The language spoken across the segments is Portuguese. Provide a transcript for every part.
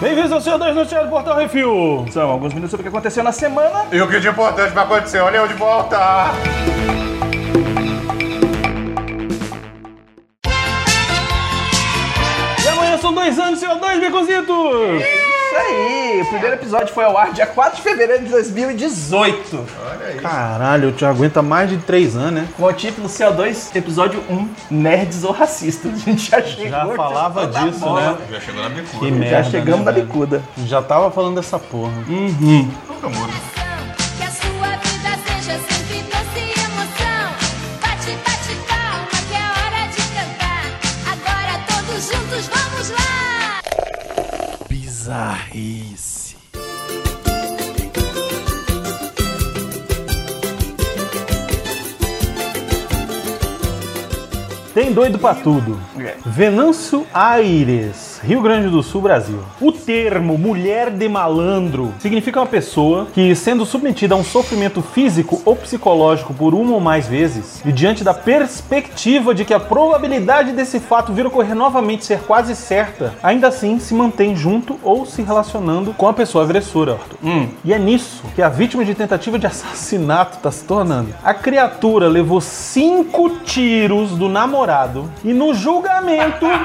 Bem-vindos ao seu 2 Noticiário do Portal Refil. São alguns minutos sobre o que aconteceu na semana. E o que de importante vai acontecer? Olha eu de volta! E amanhã são dois anos, seu 2 Becositos. Isso aí, o primeiro episódio foi ao ar dia 4 de fevereiro de 2018. Olha aí. Caralho, eu te aguento há mais de 3 anos, né? Com o título CO2, episódio 1, Nerds ou Racistas. A gente já chegou. Já falava disso, bola. né? Já chegou na bicuda. Que Já merda, chegamos né, na bicuda. Já tava falando dessa porra. Nunca muda. Tem doido pra tudo. É. Venâncio Aires, Rio Grande do Sul, Brasil. O termo mulher de malandro significa uma pessoa que, sendo submetida a um sofrimento físico ou psicológico por uma ou mais vezes, e diante da perspectiva de que a probabilidade desse fato vir ocorrer novamente ser quase certa, ainda assim se mantém junto ou se relacionando com a pessoa agressora, Arthur. E é nisso que a vítima de tentativa de assassinato está se tornando. A criatura levou cinco tiros do namorado e no julgamento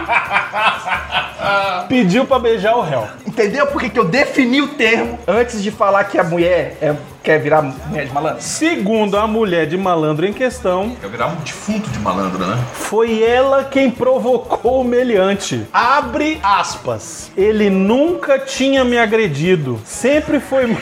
pediu pra beijar o réu. Entendeu por que eu defini o termo antes de falar que a mulher é- quer virar mulher de malandro? Segundo a mulher de malandro em questão, Quer virar um defunto de malandro, né? foi ela quem provocou o meliante. Abre aspas. Ele nunca tinha me agredido. Sempre foi.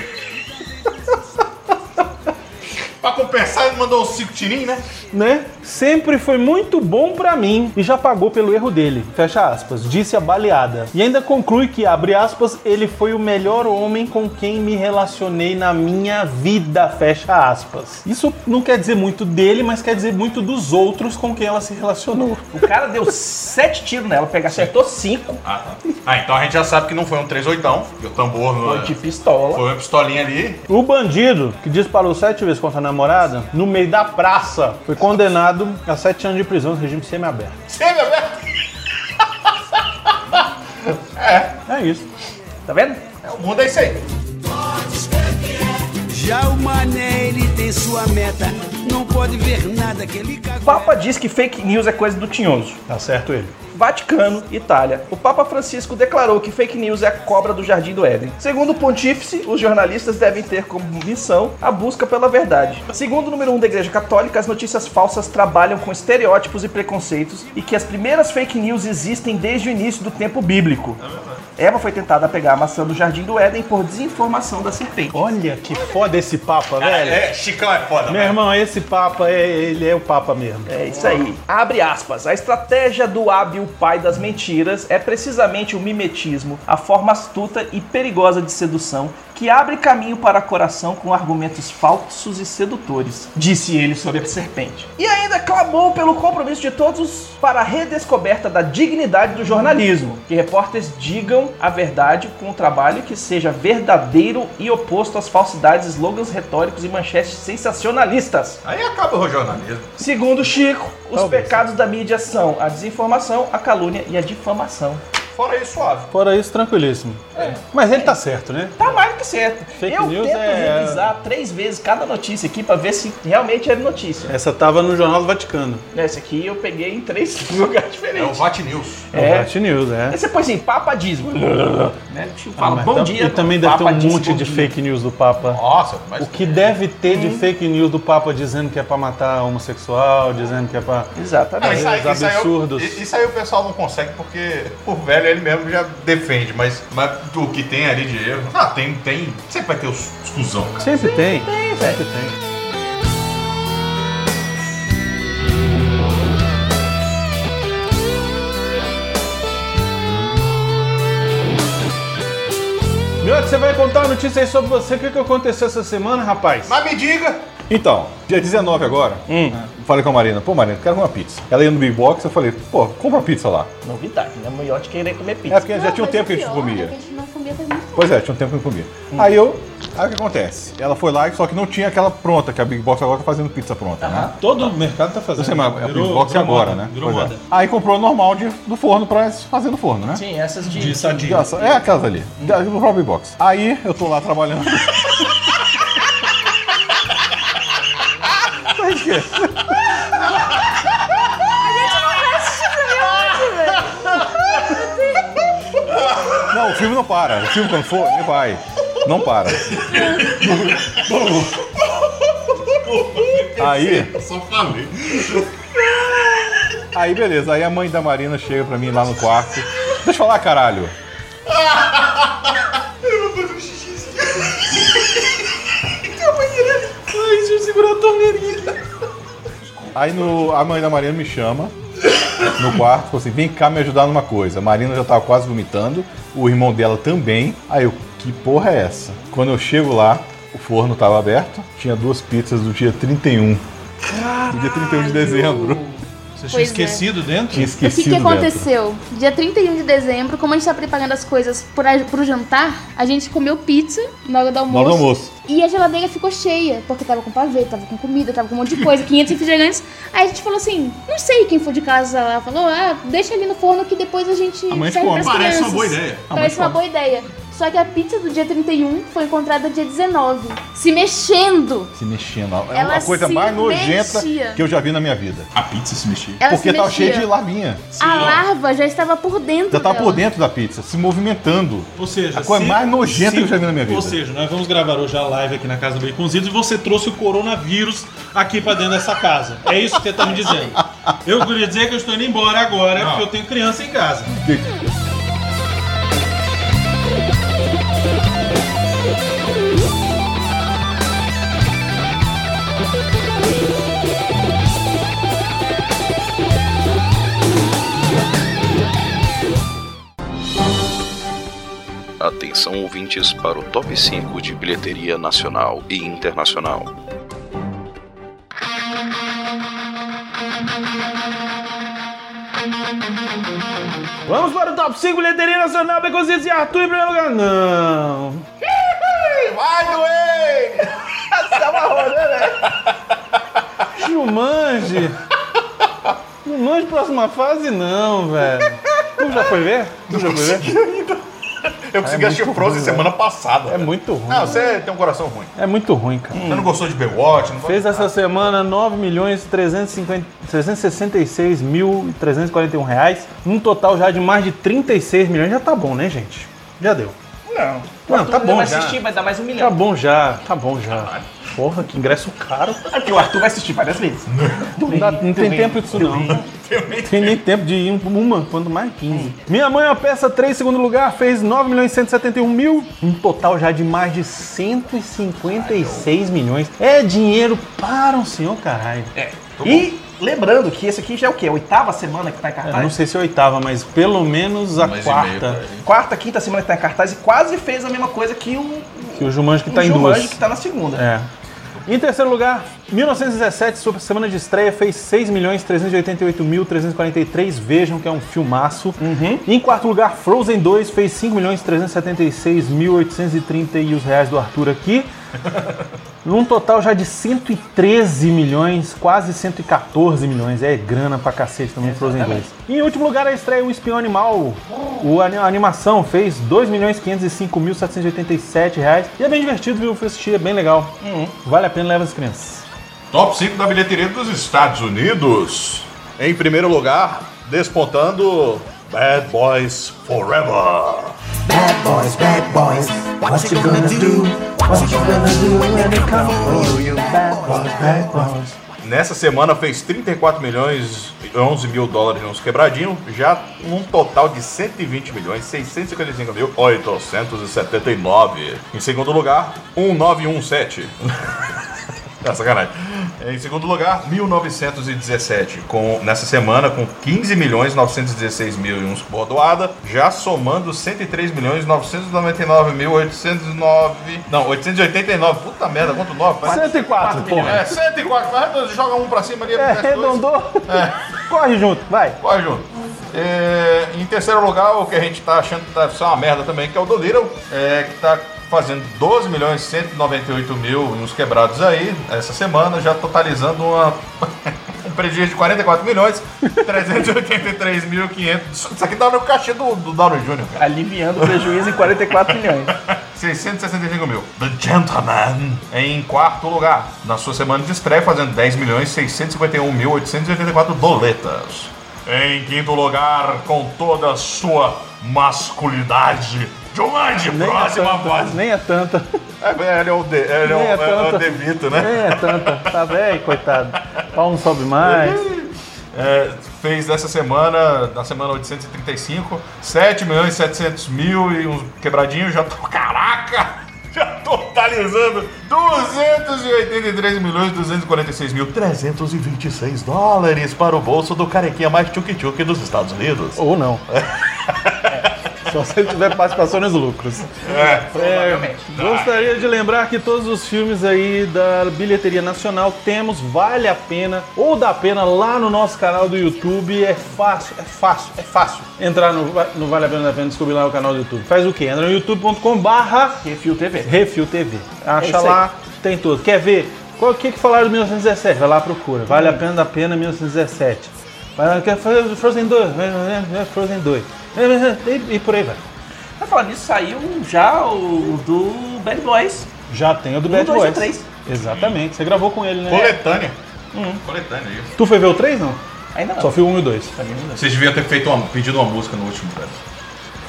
Pra compensar, ele mandou uns cinco tirinhos, né? né? Sempre foi muito bom pra mim e já pagou pelo erro dele. Fecha aspas. Disse a baleada. E ainda conclui que, abre aspas, ele foi o melhor homem com quem me relacionei na minha vida. Fecha aspas. Isso não quer dizer muito dele, mas quer dizer muito dos outros com quem ela se relacionou. O cara deu sete tiros nela, pega, acertou cinco, Ah, tá. Ah, então a gente já sabe que não foi um 38, porque o tambor não foi de pistola. Foi uma pistolinha ali. O bandido, que disparou sete vezes contra a namorada, no meio da praça, foi condenado a sete anos de prisão no regime semiaberto. Sempre aberto. É isso. Tá vendo? É, o mundo é isso aí. Já o mané, ele tem sua meta. Não pode ver nada que ele cagou. Papa diz que fake news é coisa do tinhoso. Tá certo ele. Vaticano, Itália. O Papa Francisco declarou que fake news é a cobra do Jardim do Éden. Segundo o pontífice, os jornalistas devem ter como missão a busca pela verdade. Segundo o número 1 um da Igreja Católica, as notícias falsas trabalham com estereótipos e preconceitos e que as primeiras fake news existem desde o início do tempo bíblico. Eva foi tentada pegar a maçã do Jardim do Éden por desinformação da serpente. Olha que foda esse Papa, velho. É, Chicão é foda, Meu velho. irmão, esse Papa, é, ele é o Papa mesmo. É isso aí. Abre aspas. A estratégia do hábil pai das mentiras é precisamente o mimetismo, a forma astuta e perigosa de sedução que abre caminho para o coração com argumentos falsos e sedutores, disse ele sobre a serpente. E ainda clamou pelo compromisso de todos para a redescoberta da dignidade do jornalismo, que repórteres digam a verdade com um trabalho que seja verdadeiro e oposto às falsidades, slogans retóricos e manchetes sensacionalistas. Aí acaba o jornalismo. Segundo Chico, os Talvez. pecados da mídia são a desinformação, a calúnia e a difamação. Fora isso, suave. Fora isso, tranquilíssimo. Mas ele tá certo, né? Tá mais do que certo. Fake eu news tento é- revisar três vezes cada notícia aqui pra ver se realmente era notícia. Essa tava no Jornal do Vaticano. Essa aqui eu peguei em três lugares É o diferentes. Vat News. É. É. Vat News, é. Aí você põe assim, papadismo. né? Tipo, Fala, Ah, bom dia. E também deve ter um Papa monte de dia. fake news do Papa. Nossa, mas... O que deve ter de fake news do Papa dizendo que é pra matar homossexual, dizendo que é pra. Não, Exatamente. isso, aí, Os isso, aí, absurdos. eu- isso aí o pessoal não consegue porque o velho ele mesmo já defende, mas, mas o que tem ali de erro. Ah, tem, tem. Sempre vai ter os, os cuzão, cara. Sempre tem. Sempre tem. Miotti, você vai contar uma notícia aí sobre você. O que, que aconteceu essa semana, rapaz? Mas me diga! Então, dia 19 agora, Hum. Falei com a Marina, pô Marina, quero uma pizza. Ela ia no Big Box, eu falei, pô, compra uma pizza lá. Novidade, né? Moiote querer comer É pizza. porque já tinha um tempo que a gente pior comia. é que a gente não comia faz muito tempo. Pois é, tinha um tempo que não comia. Aí eu Aí o que acontece? Ela foi lá, só que não tinha aquela pronta, que a Big Box agora tá fazendo pizza pronta, né? Todo o mercado tá fazendo. Eu sei, mas a Big Virou- Box é virou agora, moda, né? Virou Pois é. moda. Aí comprou normal de, do forno pra fazer no forno, né? Sim, essas de. De sadia. É aquelas ali, da- do próprio Big Box. Aí eu tô lá trabalhando. Mas que? Filme não para. O filme quando for, ele vai. Não para. Aí, Eu só falei. aí beleza. Aí a mãe da Marina chega pra mim lá no quarto. Deixa eu falar, caralho. Ai, deixa eu segurar a torneirinha. Aí no- a mãe da Marina me chama no quarto, falou assim: vem cá me ajudar numa coisa. A Marina já tava quase vomitando, o irmão dela também. Aí eu, que porra é essa? Quando eu chego lá, o forno tava aberto, tinha duas pizzas do dia 31. Do dia 31 de dezembro. Você tinha Pois é. esquecido dentro? Tinha O que, esquecido que dentro. aconteceu? Dia 31 de dezembro, como a gente tá preparando as coisas pro jantar, a gente comeu pizza na hora do Na almoço. hora do almoço. E a geladeira ficou cheia, porque tava com pavê, tava com comida, tava com um monte de coisa, 500 refrigerantes. Aí a gente falou assim, não sei quem for de casa lá, falou, ah, deixa ali no forno que depois a gente Amanhã a serve pras Parece uma crianças. boa ideia. Parece uma boa ideia. Só que a pizza do dia 31 foi encontrada dia 19, se mexendo. Se mexendo. É Ela uma coisa se mais nojenta mexia. que eu já vi na minha vida. A pizza se mexia. Ela Porque se tava mexia. cheio de larvinha. A larva já estava por dentro Já tava dela. por dentro da pizza, se movimentando. Ou seja, A coisa se- mais nojenta que eu já vi na minha vida. Ou seja, nós vamos gravar hoje a live aqui na casa do Baconzitos e você trouxe o coronavírus aqui pra dentro dessa casa. É isso que você tá me dizendo. Eu queria dizer que eu estou indo embora agora porque eu tenho criança em casa. Atenção ouvintes para o top 5 de bilheteria nacional e internacional. Vamos para o top 5 bilheteria nacional, Baconzitos e Arthur em primeiro lugar. Não. Vai doer! Jumanji. Jumanji, próxima fase, não, velho. Tu já foi ver? Tu já foi ver? Eu consegui assistir o Frozen semana passada. É muito ruim. Não, você tem um coração ruim. É muito ruim, cara. Você não gostou de Baywatch? Não Fez essa semana 9 milhões 350 366 mil 341 reais, num total já de mais de 36 milhões. Já tá bom, né, gente? Já deu. Não. Não, tá bom vai já. assistir, vai dar mais um Tá milhão. bom já, tá bom já. Porra, que ingresso caro. É porque o Arthur vai assistir várias vezes. Não, dá- não tem tempo disso não. Tem nem tempo de ir uma, quanto mais 15. Minha mãe é uma peça 3, segundo lugar, fez 9 milhões e 171 mil. Um total já de mais de 156 milhões. É dinheiro para um senhor caralho. É. E lembrando que esse aqui já é o quê? A oitava semana que tá em Eu cartaz? não sei se é a oitava, mas pelo menos a por quarta. Quarta, quinta semana que tá em cartaz e quase fez a mesma coisa que o, Que o Jumanji que tá o em Jumanji duas. que tá na segunda. É. Em terceiro lugar, 1917, sua semana de estreia, fez 6 milhões 388 mil 343. Vejam que é um filmaço. Em quarto lugar, Frozen 2 fez 5 milhões 376 mil 830 e os reais do Arthur aqui. Num total já de 113 milhões, quase 114 milhões. É grana pra cacete também, Frozen 2. E em último lugar, a estreia O Espião Animal. O, a animação fez 2 milhões 505 mil 787 reais. E é bem divertido, viu? Fui assistir, é bem legal. Vale a pena, leva as crianças. Top 5 da bilheteria dos Estados Unidos. Em primeiro lugar, despontando Bad Boys Forever. Bad boys, bad boys, what you gonna do? What you gonna do when they come for you? Bad boys, bad boys. Nessa semana fez 34 milhões e 11 mil dólares nos quebradinhos, já um total de 120 milhões 655 mil 879. Em segundo lugar, 1917. Tá sacanagem. Em segundo lugar, 1917, com, nessa semana com 15 milhões 916 mil e uns bordoada, já somando 103 milhões 999 mil 809, não, 889, puta merda, quanto 9? Parece- 104, porra. é, 104, vai, joga um pra cima ali. É, dois. arredondou. Corre junto, vai. Corre junto. É, em terceiro lugar, o que a gente tá achando que deve ser uma merda também, que é o do Little, é, que tá fazendo 12 milhões 198 mil e uns quebrados aí, essa semana, já totalizando uma, um prejuízo de 44 milhões 383 mil 500. Isso aqui dá no cachê do, do Downey Jr., cara. Aliviando o prejuízo em 44 milhões. 665 mil. The Gentleman em quarto lugar. Na sua semana de estreia, fazendo 10 milhões 651 mil 884 doletas. Em quinto lugar, com toda a sua masculinidade. Jumanji, Nem é próxima fase. nem é tanta. É, ele é o, de, ele é o, é é o. Devito, né? Nem é tanta. Tá velho, coitado. Pau não sobe mais. É, fez dessa semana, na semana 835, 7 milhões e 700 mil e uns quebradinhos, já tô, caraca, já totalizando 283 milhões 246 mil 326 dólares para o bolso do carequinha mais tchuk-tchuk dos Estados Unidos. Ou não. Só se ele tiver participação nos lucros. É, É, gostaria de lembrar que todos os filmes aí da bilheteria nacional temos Vale a Pena ou dá pena lá no nosso canal do YouTube. É fácil, é fácil, é fácil entrar no, no Vale a Pena da Pena descobrir lá o canal do YouTube. Faz o quê? Entra no youtube.com barra Refil TV. Refil TV. É Acha aí. lá, tem tudo. Quer ver? Qual que que falaram de 1917? Vai lá procura. Vale a pena da pena 1917. Vai lá, quer fazer Frozen 2? Vai, vai, vai, Frozen 2. E, e por aí vai. Pra falar nisso, saiu já o do Bad Boys. Já tem o do Um, Bad dois e Boys. três. Exatamente. Você gravou com ele, né? coletânea. Coletânea, isso. Tu foi ver o 3, não? Ainda não. Só fui o 1 e o 2. Vocês deviam ter feito uma, pedido uma música no último, velho.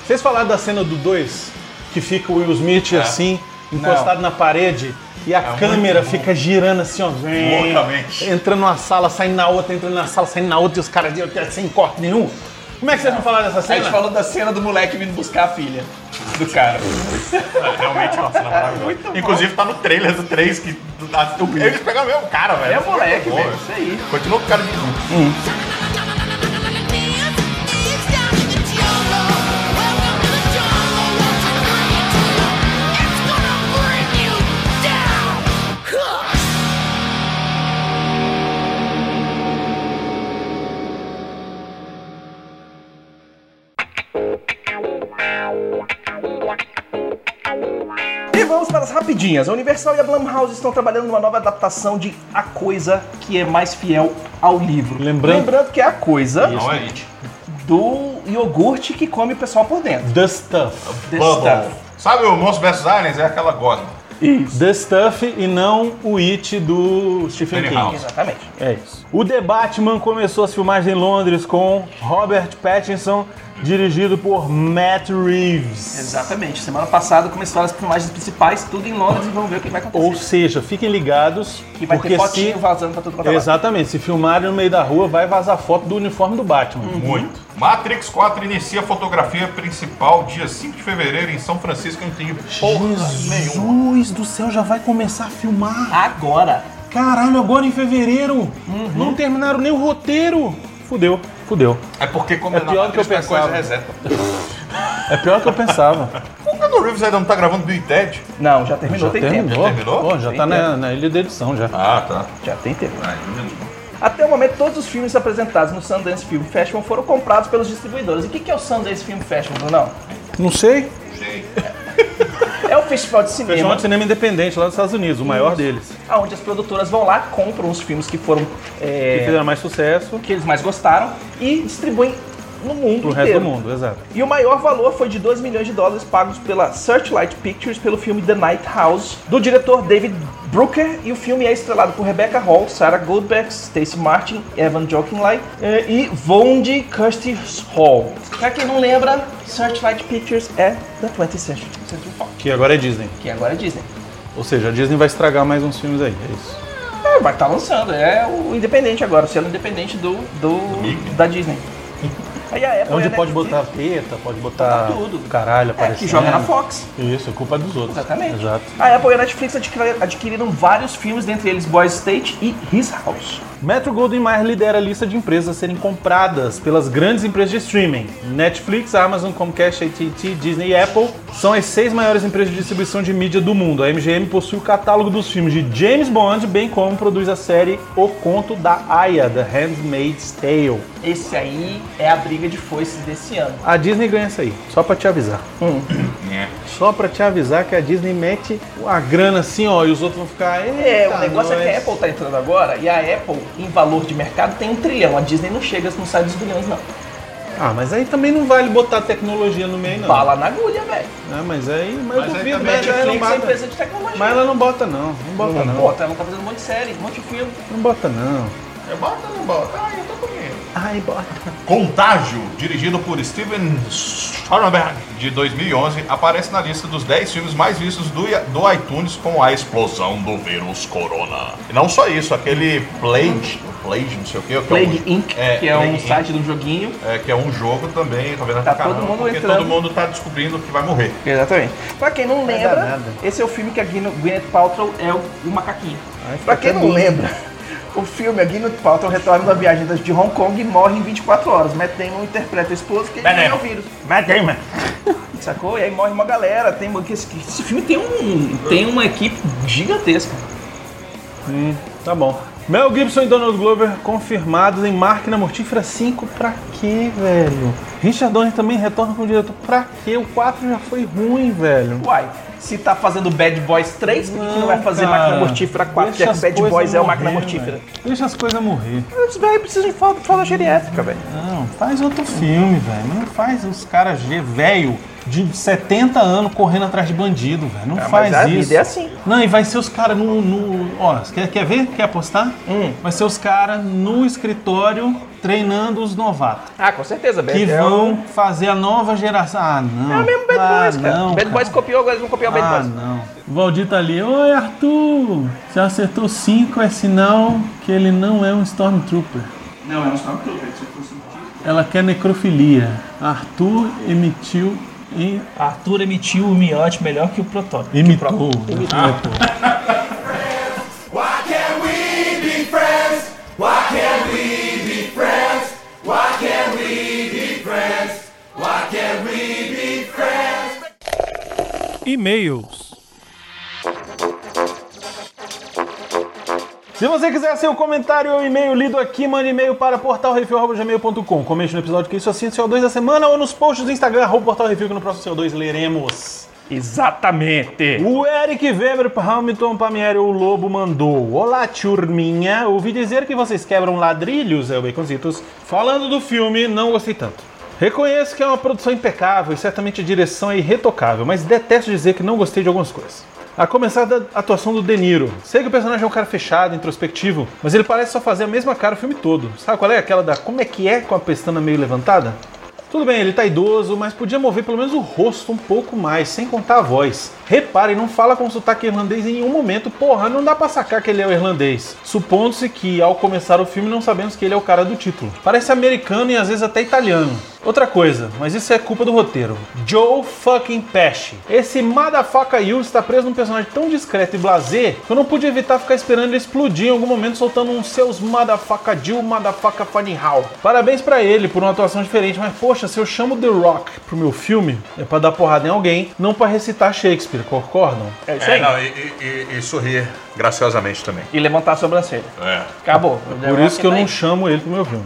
Vocês falaram da cena do 2? Que fica o Will Smith assim, encostado na parede, e a câmera fica girando assim, ó. vem, Loucamente. Entrando numa sala, saindo na outra, entrando na sala, saindo na outra, e os caras de- sem corte nenhum. Como é que vocês não falaram dessa A gente cena? falou da cena do moleque vindo buscar a filha do cara. Realmente, nossa, na maravilhosa. Inclusive tá no trailer do 3 que. a- o- Eles pegaram o mesmo cara, velho. É o moleque, Bom, velho. Isso aí. Continua com o cara de novo. Rapidinhas. A Universal e a Blumhouse estão trabalhando numa nova adaptação de A Coisa que é mais fiel ao livro. Lembrando- que é a coisa Não é It. do iogurte que come o pessoal por dentro. The Stuff. The Bubble. Stuff. Sabe o Monstro vs Aliens? É aquela gosma. The Stuff e não o It do Stephen Penny King. House. Exatamente. É isso. O The Batman começou as filmagens em Londres com Robert Pattinson, dirigido por Matt Reeves. Exatamente. Semana passada começaram as filmagens principais, tudo em Londres e vamos ver o que vai acontecer. Ou seja, fiquem ligados, que vai porque ter fotinho se... vazando pra tudo quanto é lado. Exatamente, se filmarem no meio da rua, vai vazar foto do uniforme do Batman. Muito. Matrix 4 inicia a fotografia principal dia 5 de fevereiro em São Francisco. Eu não tenho porra nenhuma. Jesus do céu, já vai começar a filmar. Agora. Caralho, agora em fevereiro. Não terminaram nem o roteiro. Fudeu, fudeu. É porque como É pior do que eu pensava. reseta. É pior que eu pensava. O Keanu Reeves ainda não tá gravando Bill e Ted? Não, já terminou, tem tempo. Já terminou? Pô, já Tem tá na, na ilha da edição já. Ah, tá. Já tem tempo. Ah, Até o momento, todos os filmes apresentados no Sundance Film Festival foram comprados pelos distribuidores. E o que, que é o Sundance Film Festival, não? Não sei. É o festival de Festival cinema de cinema independente lá dos Estados Unidos, o maior deles. onde as produtoras vão lá, compram os filmes que foram Que é, fizeram mais sucesso. que eles mais gostaram e distribuem no mundo pro inteiro. resto do mundo, exato. E o maior valor foi de 2 milhões de dólares pagos pela Searchlight Pictures pelo filme The Night House, do diretor David Brooker. E o filme é estrelado por Rebecca Hall, Sarah Goldberg, Stacey Martin, Evan Jokinley eh, e Vondi Kirsty Hall. Pra quem não lembra, Searchlight Pictures é da 20th Century Century Fox, Que agora é Disney. que agora é Disney. Ou seja, a Disney vai estragar mais uns filmes aí, é isso. É, vai estar lançando, é o independente agora, o selo independente do, do, da Disney. Aí a Apple É onde a pode botar teta, pode botar Botar tudo. caralho É, aparecendo. que joga na Fox. Isso, é culpa dos outros. Exatamente. Exato. A Apple e a Netflix adquiri- adquiriram vários filmes, dentre eles Boys State e His House. Metro Goldwyn Mayer lidera a lista de empresas a serem compradas pelas grandes empresas de streaming. Netflix, Amazon, Comcast, AT&T, Disney e Apple são as seis maiores empresas de distribuição de mídia do mundo. A MGM possui o catálogo dos filmes de James Bond, bem como produz a série O Conto da Aya, The Handmaid's Tale. Esse aí é a briga de foices desse ano. A Disney ganha essa aí, só pra te avisar. É. Só pra te avisar que a Disney mete a grana assim, ó, e os outros vão ficar. É, "Eita, o negócio é que a nós." Apple tá entrando agora e a Apple, em valor de mercado, tem um trilhão. A Disney não chega, não sai dos bilhões, não. Ah, mas aí também não vale botar tecnologia no meio, não. Bala na agulha, velho. Ah, mas aí, mas, Mas eu duvido, mas ela não Netflix é bota. empresa de tecnologia. Mas ela não bota não, não bota não, não. bota, ela tá fazendo um monte de série, um monte de filme. Não bota não. É bota ou não bota? Ah, eu tô comendo. Ai, bota. Contágio, dirigido por Steven Soderbergh, de 2011, aparece na lista dos 10 filmes mais vistos do, do iTunes com a explosão do vírus corona. E não só isso, aquele Plague, Plague, não sei o quê, que é um- Plague Inc., que é Plague um Inc., site de um joguinho. é, que é um jogo também, tá vendo? Tá Caramba, todo mundo porque entrando. todo mundo tá descobrindo que vai morrer. Exatamente. Pra quem não lembra, nada. esse é o filme que a Gwyneth Gwyneth Paltrow é o, o macaquinho. Ai, Pra fica quem não lindo. lembra, o filme, a Gwyneth Paltrow retorna da viagem das- de Hong Kong e morre em 24 horas. Matt Damon interpreta o esposo que ele o vírus. Matt Damon. Sacou? E aí morre uma galera. Tem, uma- esse, esse filme tem, um, tem uma equipe gigantesca. Tá bom. Mel Gibson e Donald Glover confirmados em Máquina Mortífera 5. Pra quê, velho? Richard Donner também retorna como diretor. Pra quê? O 4 já foi ruim, velho. Uai, se tá fazendo Bad Boys 3, por que, não vai fazer cara. Máquina Mortífera 4? Deixa Já que as Bad Boys é o morrer, Máquina Mortífera. velho. Deixa as coisas morrer. Os velhos precisam de fralda, geriátrica, velho. Não, faz outro filme, velho. Não faz os caras velho de 70 anos correndo atrás de bandido, velho. Não Ah, faz mas a isso. vida é assim. Não, e vai ser os caras no, no. Ó, quer, quer ver? Quer apostar? Hum. Vai ser os caras no escritório treinando os novatos. Ah, com certeza, Bad Que o- vão fazer a nova geração. Ah, não. É o mesmo Bad ah, Boys, cara. Não, Bad cara. Boys copiou, agora eles vão copiar o Bad Ah, Boys. não. O Valdir tá ali. Oi, Arthur. Se acertou 5 é sinal que ele não é um Stormtrooper. Não, é um Stormtrooper, se fosse um tiro. Ela quer necrofilia. Arthur emitiu e Arthur emitiu o miote melhor que o protótipo. imitou. Why E-mails. Se você quiser seu comentário ou e-mail lido aqui, mande e-mail para portalrefil.gmail.com. Comente no episódio que isso assim, CO2 da semana ou nos posts do Instagram, arroba portalrefil, que no próximo CO2 leremos. Exatamente. O Eric Weber Hamilton Pamieri, o Lobo, mandou. Olá, turminha. Ouvi dizer que vocês quebram ladrilhos, é o Baconzitos. Falando do filme, não gostei tanto. Reconheço que é uma produção impecável e certamente a direção é irretocável, mas detesto dizer que não gostei de algumas coisas. A começar da atuação do De Niro. Sei que o personagem é um cara fechado, introspectivo, mas ele parece só fazer a mesma cara o filme todo. Sabe qual é? Aquela da como é que é com a pestana meio levantada? Tudo bem, ele tá idoso, mas podia mover pelo menos o rosto um pouco mais, sem contar a voz. Repare, não fala com sotaque irlandês em nenhum momento, porra, não dá pra sacar que ele é o irlandês. Supondo-se que ao começar o filme não sabemos que ele é o cara do título. Parece americano e às vezes até italiano. Outra coisa, mas isso é culpa do roteiro. Joe fucking Pesci. Esse motherfucker you está preso num personagem tão discreto e blasé que eu não pude evitar ficar esperando ele explodir em algum momento soltando uns seus motherfucker Jill, motherfucker funny how. Parabéns pra ele por uma atuação diferente, mas poxa, se eu chamo The Rock pro meu filme, é pra dar porrada em alguém, não pra recitar Shakespeare, concordam? É isso É, aí. não, e, e- e- e sorrir graciosamente também. E levantar a sobrancelha. É. Acabou. Por isso que eu não chamo ele pro meu filme.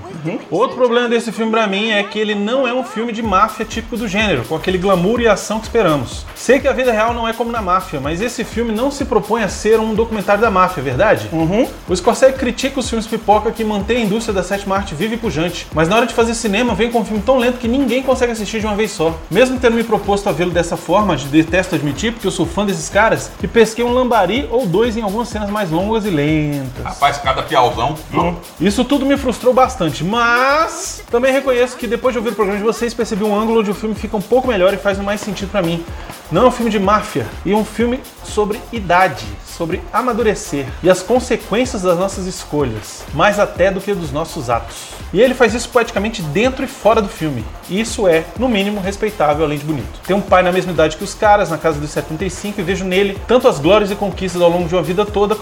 Outro problema desse filme pra mim é que ele não é um filme de máfia típico do gênero, com aquele glamour e ação que esperamos. Sei que a vida real não é como na máfia, mas esse filme não se propõe a ser um documentário da máfia, é verdade? O Scorsese critica os filmes pipoca que mantém a indústria da sétima arte viva e pujante, mas na hora de fazer cinema vem com um filme tão lento que ninguém consegue assistir de uma vez só. Mesmo tendo me proposto a vê-lo dessa forma, de detesto admitir, porque eu sou fã desses caras, que pesquei um lambari ou dois em algumas cenas mais longas e lentas. Rapaz, cada piauzão. Isso tudo me frustrou bastante, mas também reconheço que depois de ouvir o programa de vocês, percebi um ângulo onde o filme fica um pouco melhor e faz mais sentido pra mim. Não é um filme de máfia, e um filme sobre idade, sobre amadurecer e as consequências das nossas escolhas, mais até do que dos nossos atos. E ele faz isso poeticamente dentro e fora do filme. E isso é, no mínimo, respeitável além de bonito. Tem um pai na mesma idade que os caras, na casa dos 75, e vejo nele tanto as glórias e conquistas ao longo de uma vida toda,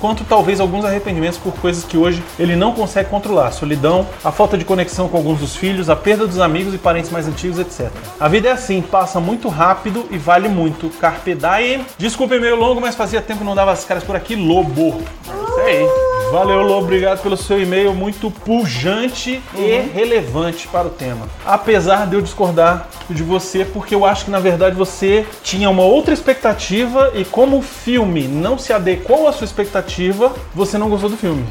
quanto talvez alguns arrependimentos por coisas que hoje ele não consegue controlar. Solidão, a falta de conexão com alguns dos filhos, a perda dos amigos e parentes mais antigos, etc. A vida é assim, passa muito rápido e vale muito. Carpe diem. Desculpe meio longo, mas fazia tempo que não dava as caras por aqui. Lobo. Isso aí. Valeu, Lobo. Obrigado pelo seu e-mail muito pujante e relevante para o tema. Apesar de eu discordar de você, porque eu acho que na verdade você tinha uma outra expectativa e como o filme não se adequou à sua expectativa, você não gostou do filme.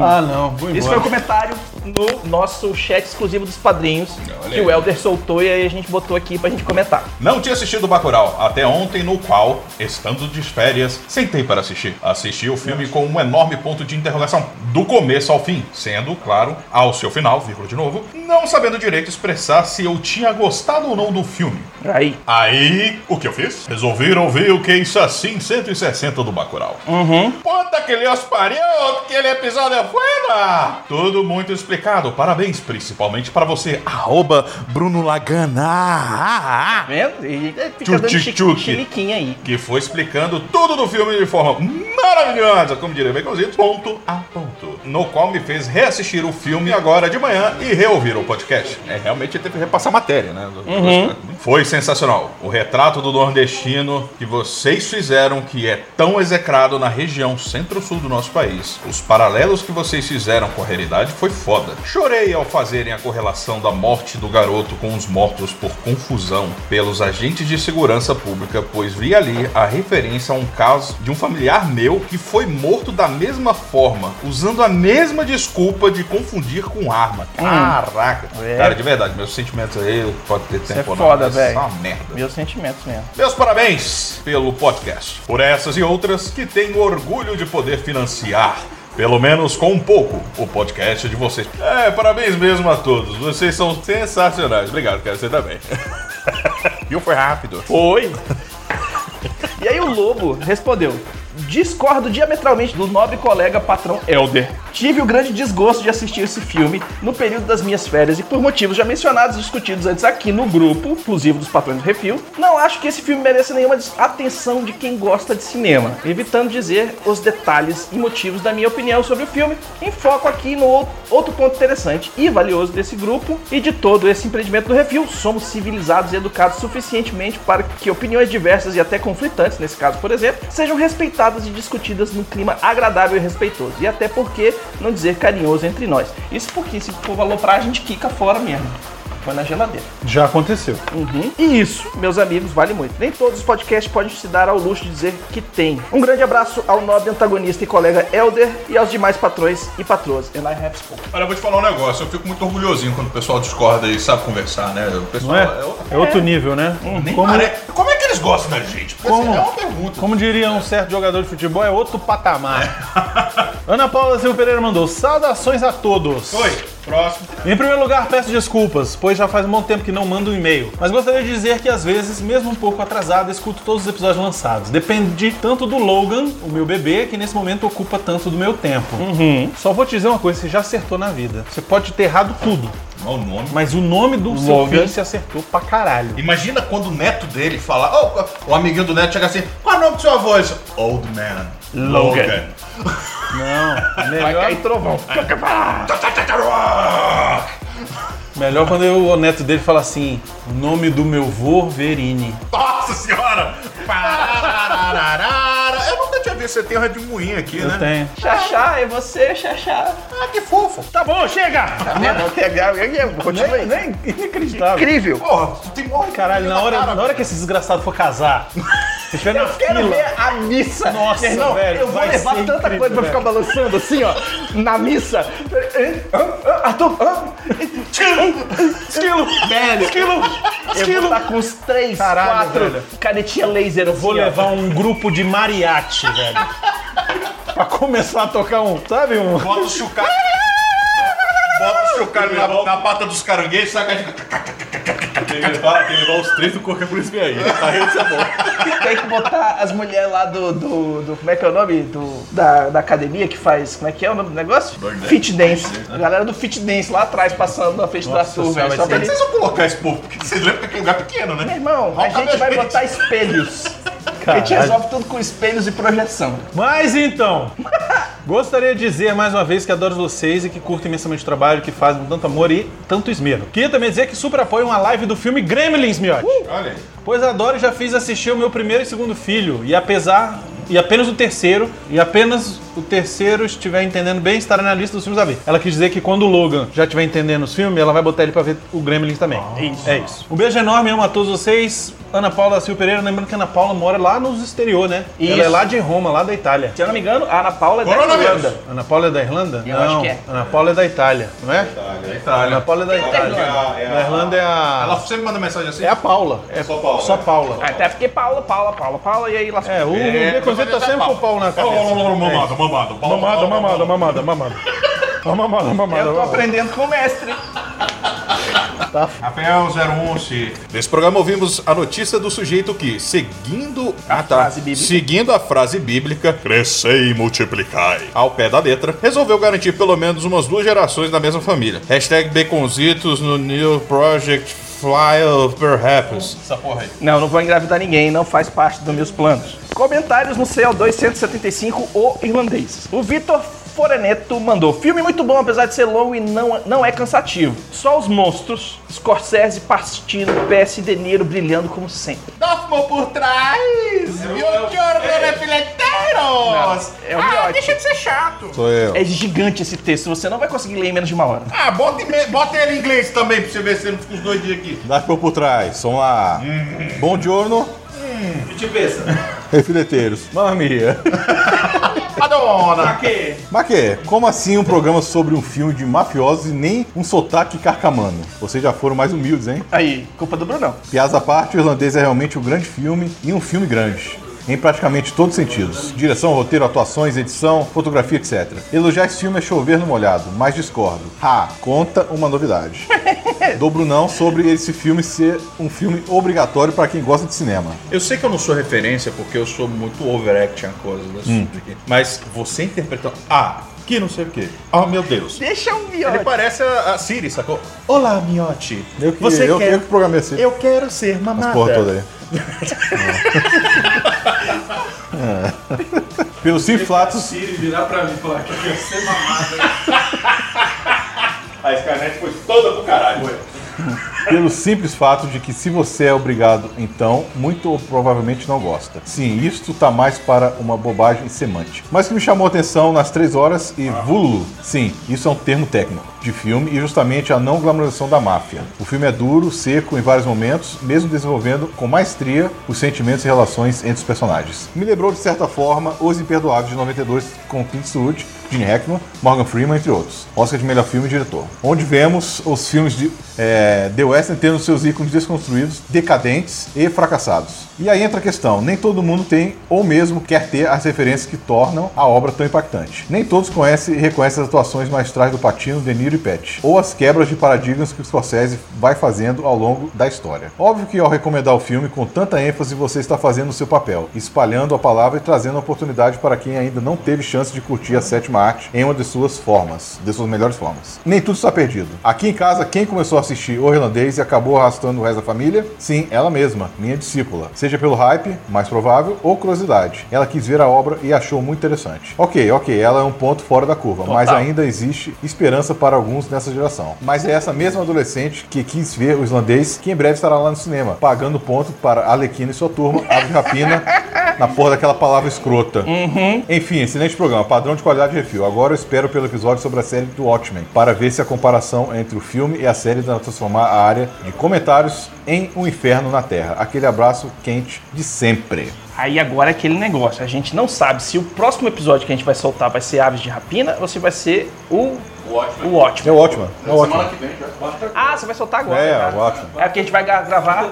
Ah, não. Vou embora. Esse foi o comentário no nosso chat exclusivo dos padrinhos Olha que aí. o Helder soltou e aí a gente botou aqui pra gente comentar. Não tinha assistido Bacurau até ontem, no qual, estando de férias, sentei para assistir. Assisti o filme com um enorme ponto de interrogação, do começo ao fim, sendo, claro, ao seu final, vírgula de novo, não sabendo direito expressar se eu tinha gostado ou não do filme. Aí. Aí, o que eu fiz? Resolvi ouvir o que é isso assim 160 do Bacurau. Uhum. Puta que Deus pariu, aquele episódio foda! Tudo muito explicado, parabéns, principalmente para você, arroba Bruno Lagana. Tá vendo? E fica dando chiliquinha aí. Que foi explicando tudo do filme de forma maravilhosa, como diria Baconzitos, ponto a ponto. No qual me fez reassistir o filme agora de manhã e reouvir o podcast. É, realmente teve que repassar a matéria, né? Foi sensacional. O retrato do nordestino que vocês fizeram, que é tão execrado na região centro-sul do nosso país. Os paralelos que vocês fizeram com a realidade foi foda. Chorei ao fazerem a correlação da morte do garoto com os mortos por confusão pelos agentes de segurança pública, pois vi ali a referência a um caso de um familiar meu que foi morto da mesma forma, usando a mesma desculpa de confundir com arma. Caraca. É. Cara, de verdade, meus sentimentos aí, pode ter tempo é ou não, foda, velho. É uma merda. Meus sentimentos mesmo. Meus parabéns pelo podcast. Por essas e outras que tenho orgulho de poder financiar. Pelo menos com um pouco o podcast de vocês. É, parabéns mesmo a todos. Vocês são sensacionais. Obrigado, quero você também. Viu? Foi rápido. Foi. E aí o Lobo respondeu: Discordo diametralmente do nobre colega patrão Elder. Tive o grande desgosto de assistir esse filme no período das minhas férias e por motivos já mencionados e discutidos antes aqui no grupo, inclusive dos patrões do Refil, não acho que esse filme mereça nenhuma atenção de quem gosta de cinema, evitando dizer os detalhes e motivos da minha opinião sobre o filme, em foco aqui no ou- outro ponto interessante e valioso desse grupo e de todo esse empreendimento do Refil. Somos civilizados e educados suficientemente para que opiniões diversas e até conflitantes, nesse caso, por exemplo, sejam respeitadas e discutidas num clima agradável e respeitoso. E até porque não dizer carinhoso entre nós. Isso porque se for aloprar, a gente quica fora mesmo. Põe na geladeira. Já aconteceu. Uhum. E isso, meus amigos, vale muito. Nem todos os podcasts podem se dar ao luxo de dizer que tem. Um grande abraço ao nobre antagonista e colega Elder e aos demais patrões e patroas. And I have spoken. Olha, eu vou te falar um negócio. Eu fico muito orgulhosinho quando o pessoal discorda e sabe conversar, né? O pessoal Não é? É outro nível, né? Nem Como, pare- Como é eles gostam da gente? Como? é uma pergunta. como diria um certo jogador de futebol, é outro patamar. Ana Paula Silva Pereira mandou saudações a todos. Oi, próximo. Em primeiro lugar, peço desculpas, pois já faz um bom tempo que não mando um e-mail. Mas gostaria de dizer que às vezes, mesmo um pouco atrasado, escuto todos os episódios lançados. Depende tanto do Logan, o meu bebê, que nesse momento ocupa tanto do meu tempo. Só vou te dizer uma coisa, você já acertou na vida. Você pode ter errado tudo, o nome. mas o nome do seu Logan. filho você acertou pra caralho. Imagina quando o neto dele fala, "Ô, o amiguinho do neto chega assim, qual é o nome do seu avô? Ele diz, Old man. Logan. Não, Vai melhor, cair trovão. melhor quando o neto dele fala assim, o nome do meu vô, Verini. Nossa senhora! Eu visto, você tem um redemoinho aqui, Eu né? tenho. Xaxá, é você, Xaxá. Ah, que fofo. Tá bom, chega! Não, tem Continua aí. Nem, inacreditável. Incrível. Porra, tu tem morre. Caralho, na hora, na hora que esse desgraçado for casar, se estiver na Eu quero fila, ver a missa. Nossa, irmão, velho, eu vou vai levar tanta incrível, coisa pra velho. ficar balançando assim, ó, na missa. Arthur, hã? Esquilo! Velho, Esquilo! eu vou Esquilo! estar com uns três, Caralho, quatro velho. canetinha laser. Vou assim, ó. levar um grupo de mariachi, velho. pra começar a tocar um, sabe? Um. Bota o chucalho. Bota o chucalho na, na pata dos caranguejos, saca de... Tem que levar, tem que levar os três do corpo, é por isso que aí. Tá rindo, é bom. Tem que botar as mulheres lá do, do, do- Como é que é o nome? Do, da, da academia que faz. Como é que é o nome do negócio? Fit Dance. A galera do Fit Dance lá atrás, passando na frente da Nossa turma. senhora, velho, Só que ele... vocês vão colocar esse povo? Porque vocês lembram que aquele lugar é pequeno, né? Meu irmão, a gente vai botar espelhos. A gente resolve tudo com espelhos e projeção. Mas então, gostaria de dizer mais uma vez que adoro vocês e que curto imensamente o trabalho que fazem com tanto amor e tanto esmero. Queria também dizer que super apoio uma live do filme Gremlins, miote. Olha aí. Pois adoro e já fiz assistir o meu primeiro e segundo filho. E apesar. E apenas o terceiro, e apenas o terceiro estiver entendendo bem, estará na lista dos filmes a ver. Ela quis dizer que quando o Logan já estiver entendendo os filmes, ela vai botar ele pra ver o Gremlins também. isso. É isso. Um beijo enorme, amo a todos vocês. Ana Paula Silva Pereira, lembrando que a Ana Paula mora lá nos exterior, né? Isso. Ela é lá de Roma, lá da Itália. Se eu não me engano, a Ana Paula é da. Irlanda. Ana Paula é da Irlanda? Eu não, acho que é. Ana Paula é da Itália, não é? Ana Paula é da Itália. É a- Da Irlanda é a. Ela sempre manda mensagem assim. É a Paula. É Só Paula, Só né? Paula. Ah, até fiquei Paula, Paula, Paula, Paula, e aí lascou. É, o preconceito tá sempre com o pau na cabeça. Mamado, mamado. Mamada, mamada, mamada, mamada. Mamada, mamada. Eu tô aprendendo com o mestre. Rafael 01 se. Nesse programa ouvimos a notícia do sujeito que, seguindo a, frase bíblica. seguindo a frase bíblica, crescei e multiplicai, ao pé da letra, resolveu garantir pelo menos umas duas gerações da mesma família. Hashtag baconzitos no New Project Fly Perhaps. Essa porra aí. Não, não vou engravidar ninguém, não faz parte dos meus planos. Comentários no CO2 175, o irlandês. O Vitor Foreneto mandou. Filme muito bom, apesar de ser longo e não, não é cansativo. Só os monstros, Scorsese, Pastino, PS e De Niro brilhando como sempre. Dorfmo por trás! E o Giorno Fileteiros! é o miote. deixa de ser chato! Sou eu. É gigante esse texto, você não vai conseguir ler em menos de uma hora. Ah, bota, em bota ele em inglês também pra você ver se ele não fica os dois dias aqui. Dá por por trás. Vamos lá. Bom giorno. Te pensa. Refileteiros. Mamma mia. Madonna! Mas que? Como assim um programa sobre um filme de mafiosos e nem um sotaque carcamano? Vocês já foram mais humildes, hein? Aí, culpa do Brunão. Piadas à parte, o irlandês é realmente um grande filme e um filme grande. Em praticamente todos os sentidos. Direção, roteiro, atuações, edição, fotografia, etc. Elogiar esse filme é chover no molhado, mas discordo. Ha! Conta uma novidade. Do Brunão sobre esse filme ser um filme obrigatório para quem gosta de cinema. Eu sei que eu não sou referência porque eu sou muito overaction a coisa desse Hum. tipo aqui. Mas você interpretando. Ah, que não sei o quê. Oh, meu Deus. Deixa um Ele miote. parece a, a Siri, sacou? Olá, miote. Eu que, Você eu, quer... eu que programei esse. Eu quero ser As mamada. porra toda aí. É. Pelos simples fatos, Siri virar pra mim e falar que eu quero ser mamada. A Skynet foi toda pro caralho. Pelo simples fato de que se você é obrigado, então, muito provavelmente não gosta. Sim, isto tá mais para uma bobagem semântica. Mas o que me chamou a atenção nas três horas e vululu. Sim, isso é um termo técnico de filme e justamente a não glamorização da máfia. O filme é duro, seco em vários momentos, mesmo desenvolvendo com maestria os sentimentos e relações entre os personagens. Me lembrou de certa forma Os Imperdoáveis de 92 com Clint Eastwood, Gene Hackman, Morgan Freeman, entre outros. Oscar de melhor filme e diretor. Onde vemos os filmes de é, The Western tendo seus ícones desconstruídos, decadentes e fracassados. E aí entra a questão: nem todo mundo tem ou mesmo quer ter as referências que tornam a obra tão impactante. Nem todos conhecem e reconhecem as atuações maestrais do Patino, De Niro e Pet, ou as quebras de paradigmas que o Scorsese vai fazendo ao longo da história. Óbvio que ao recomendar o filme com tanta ênfase, você está fazendo o seu papel, espalhando a palavra e trazendo a oportunidade para quem ainda não teve chance de curtir a sétima em uma de suas formas, de suas melhores formas. Nem tudo está perdido. Aqui em casa, quem começou a assistir O Irlandês e acabou arrastando o resto da família? Sim, ela mesma, minha discípula. Seja pelo hype, mais provável, ou curiosidade. Ela quis ver a obra e achou muito interessante. Ok, ok, ela é um ponto fora da curva, mas ainda existe esperança para alguns nessa geração. Mas é essa mesma adolescente que quis ver o islandês, que em breve estará lá no cinema, pagando ponto para Alequina e sua turma, Ave Rapina, na porra daquela palavra escrota. Enfim, excelente programa, padrão de qualidade de refil. Agora eu espero pelo episódio sobre a série do Watchmen, para ver se a comparação entre o filme e a série dá transformar a área de comentários em um inferno na Terra. Aquele abraço quente de sempre. Aí agora é aquele negócio. A gente não sabe se o próximo episódio que a gente vai soltar vai ser Aves de Rapina ou se vai ser o. O Watchmen. O Watchmen. É ótimo, é ótimo. Ah, você vai soltar agora. É, o Watchmen. É porque a gente vai gra- gravar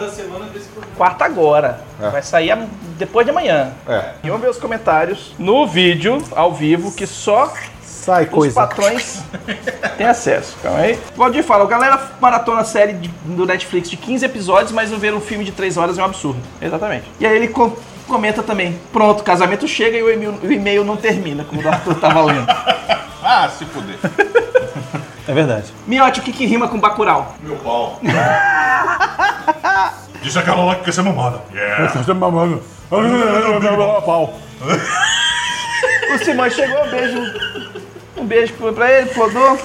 quarta agora. É. Vai sair am- depois de amanhã. É. E vamos ver os comentários no vídeo, ao vivo, que só Sai os patrões têm acesso. Calma aí. Valdir fala, o galera maratona a série de- do Netflix de 15 episódios, mas não ver um filme de 3 horas é um absurdo. Exatamente. E aí ele co- comenta também, pronto, o casamento chega e o e-mail, o e-mail não termina, como o Arthur tava lendo. Ah, se fuder. É verdade. Miote, o que, que rima com Bacurau? Meu pau. Diz aquela lá que quer ser mamada. Yeah. Pau. O Simões chegou, um beijo. Um beijo pra- ele, Flodô.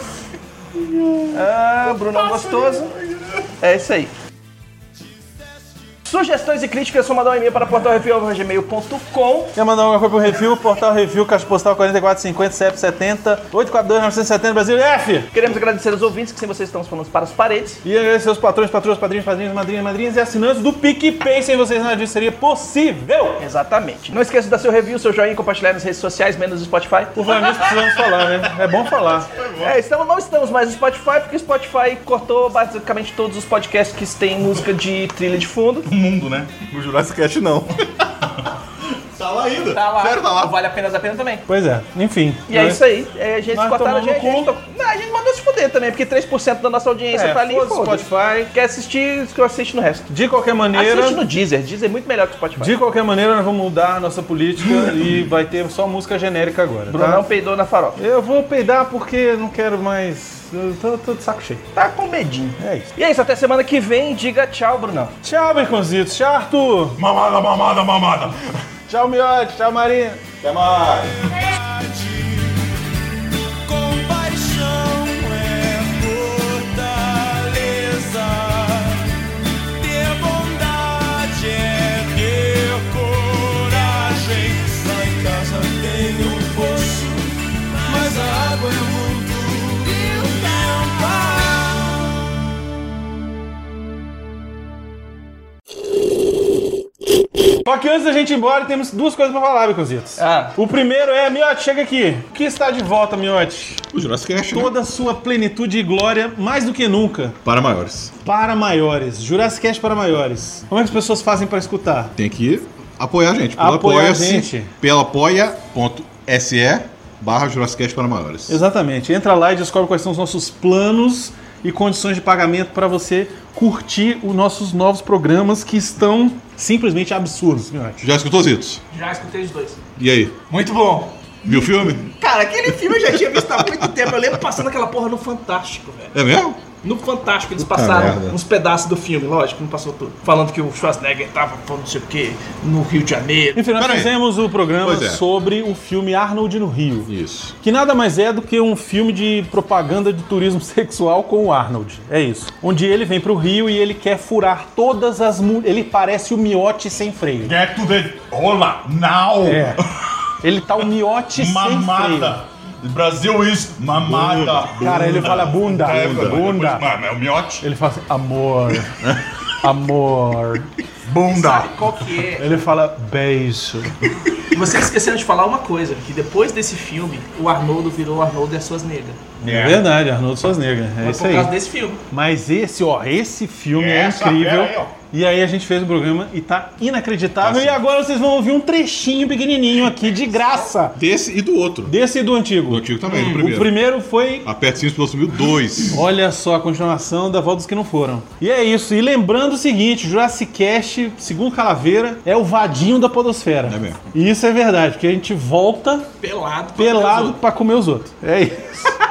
Ah, Brunão gostoso. É isso aí. Sugestões e críticas, só mandar um e-mail para portalreview.gmail.com Quer mandar alguma coisa pro Refil? Portal Refil, Caixa Postal 4450 CEP 70 842 970 Brasil F! Queremos agradecer aos ouvintes, que sem vocês estamos falando para as paredes. E agradecer aos patrões, patroas, padrinhos, padrinhos, madrinhas, madrinhas e assinantes do PicPay. Sem vocês nada disso seria possível. Exatamente. Não esqueça de dar seu review, seu joinha e compartilhar nas redes sociais, menos no Spotify. Por nisso, precisamos falar, né? É bom falar. É, estamos, não estamos mais no Spotify, porque o Spotify cortou basicamente todos os podcasts que têm música de trilha de fundo. Mundo, né? No Jurassic Cast não. Tá lá ainda. Tá lá. Sério, tá lá. Vale a pena da pena também. Pois é, enfim. E é isso aí. É, a gente Nós cortaram a gente. A gente, to- Não, a gente mandou se fuder também, porque 3% da nossa audiência É, tá ali. foda-se. Spotify. Quer assistir, que eu assiste no resto. De qualquer maneira, Assiste no Deezer. Deezer é muito melhor que o Spotify. de qualquer maneira, nós vamos mudar a nossa política e vai ter só música genérica agora. Brunão Tá? peidou na farofa. Eu vou peidar porque não quero mais. Eu tô, tô de saco cheio. Tá com medinho. É isso. E é isso, até semana que vem. Diga tchau, Brunão. Tchau, Baconzitos. Tchau, Arthur. Mamada, mamada, mamada. Tchau, Miote. Tchau, Marina. Até mais. Só que antes da gente ir embora, temos duas coisas pra falar, Baconzitos. Ah. O primeiro é, Miote, chega aqui. O que está de volta, Miote? O Jurassic Cast, né? Toda a sua plenitude e glória, mais do que nunca, Para maiores. para maiores. Jurassic Cast para maiores. Como é que as pessoas fazem pra escutar? Tem que apoiar a gente. Pelo Apoiar a apoia-se, gente. Pela apoia.se barra Jurassic Cast para maiores. Exatamente. Entra lá e descobre quais são os nossos planos e condições de pagamento para você curtir os nossos novos programas que estão simplesmente absurdos. Já escutou, Zitos? Já escutei os dois. E aí? Muito bom. Viu o filme? Cara, aquele filme eu já tinha visto há muito tempo. Eu lembro passando aquela porra no Fantástico, velho. É mesmo? No Fantástico eles passaram merda. uns pedaços do filme, lógico, não passou tudo. Falando que o Schwarzenegger tava falando não sei o que no Rio de Janeiro. Enfim, nós Pera aí. fizemos o programa é. sobre o filme Arnold no Rio. Isso. Que nada mais é do que um filme de propaganda de turismo sexual com o Arnold. É isso. Onde ele vem pro Rio e ele quer furar todas as mulheres. Ele parece o miote sem freio. Get to the... Olá, now. É. Ele tá o miote sem freio. Mamada. Brasil is mamada. Cara, ele fala bunda. É, bunda. bunda. Depois, mano, é o miote. Ele fala assim, amor. amor. Bunda. Qual que é? Ele fala beijo. E vocês esqueceram de falar uma coisa, que depois desse filme, o Arnoldo virou o Arnoldo e as suas negras. É verdade, Arnoldo Schwarzenegger. É Foi isso por aí. causa desse filme. Mas esse, ó, esse filme é Essa incrível. fera aí, ó. E aí a gente fez o programa e tá inacreditável. Tá sim. e agora vocês vão ouvir um trechinho pequenininho aqui, de graça. Desse e do outro. Desse e do antigo. Do antigo também, do O primeiro. primeiro foi Aperte Sims pelo 2002. Olha só a continuação da Volta dos que não foram. E é isso. E lembrando o seguinte, Jurassic Cast, segundo Calaveira, é o vadinho da podosfera. É mesmo. E isso é verdade, porque a gente volta Pelado. pra pelado fazer pra comer os outros. É isso.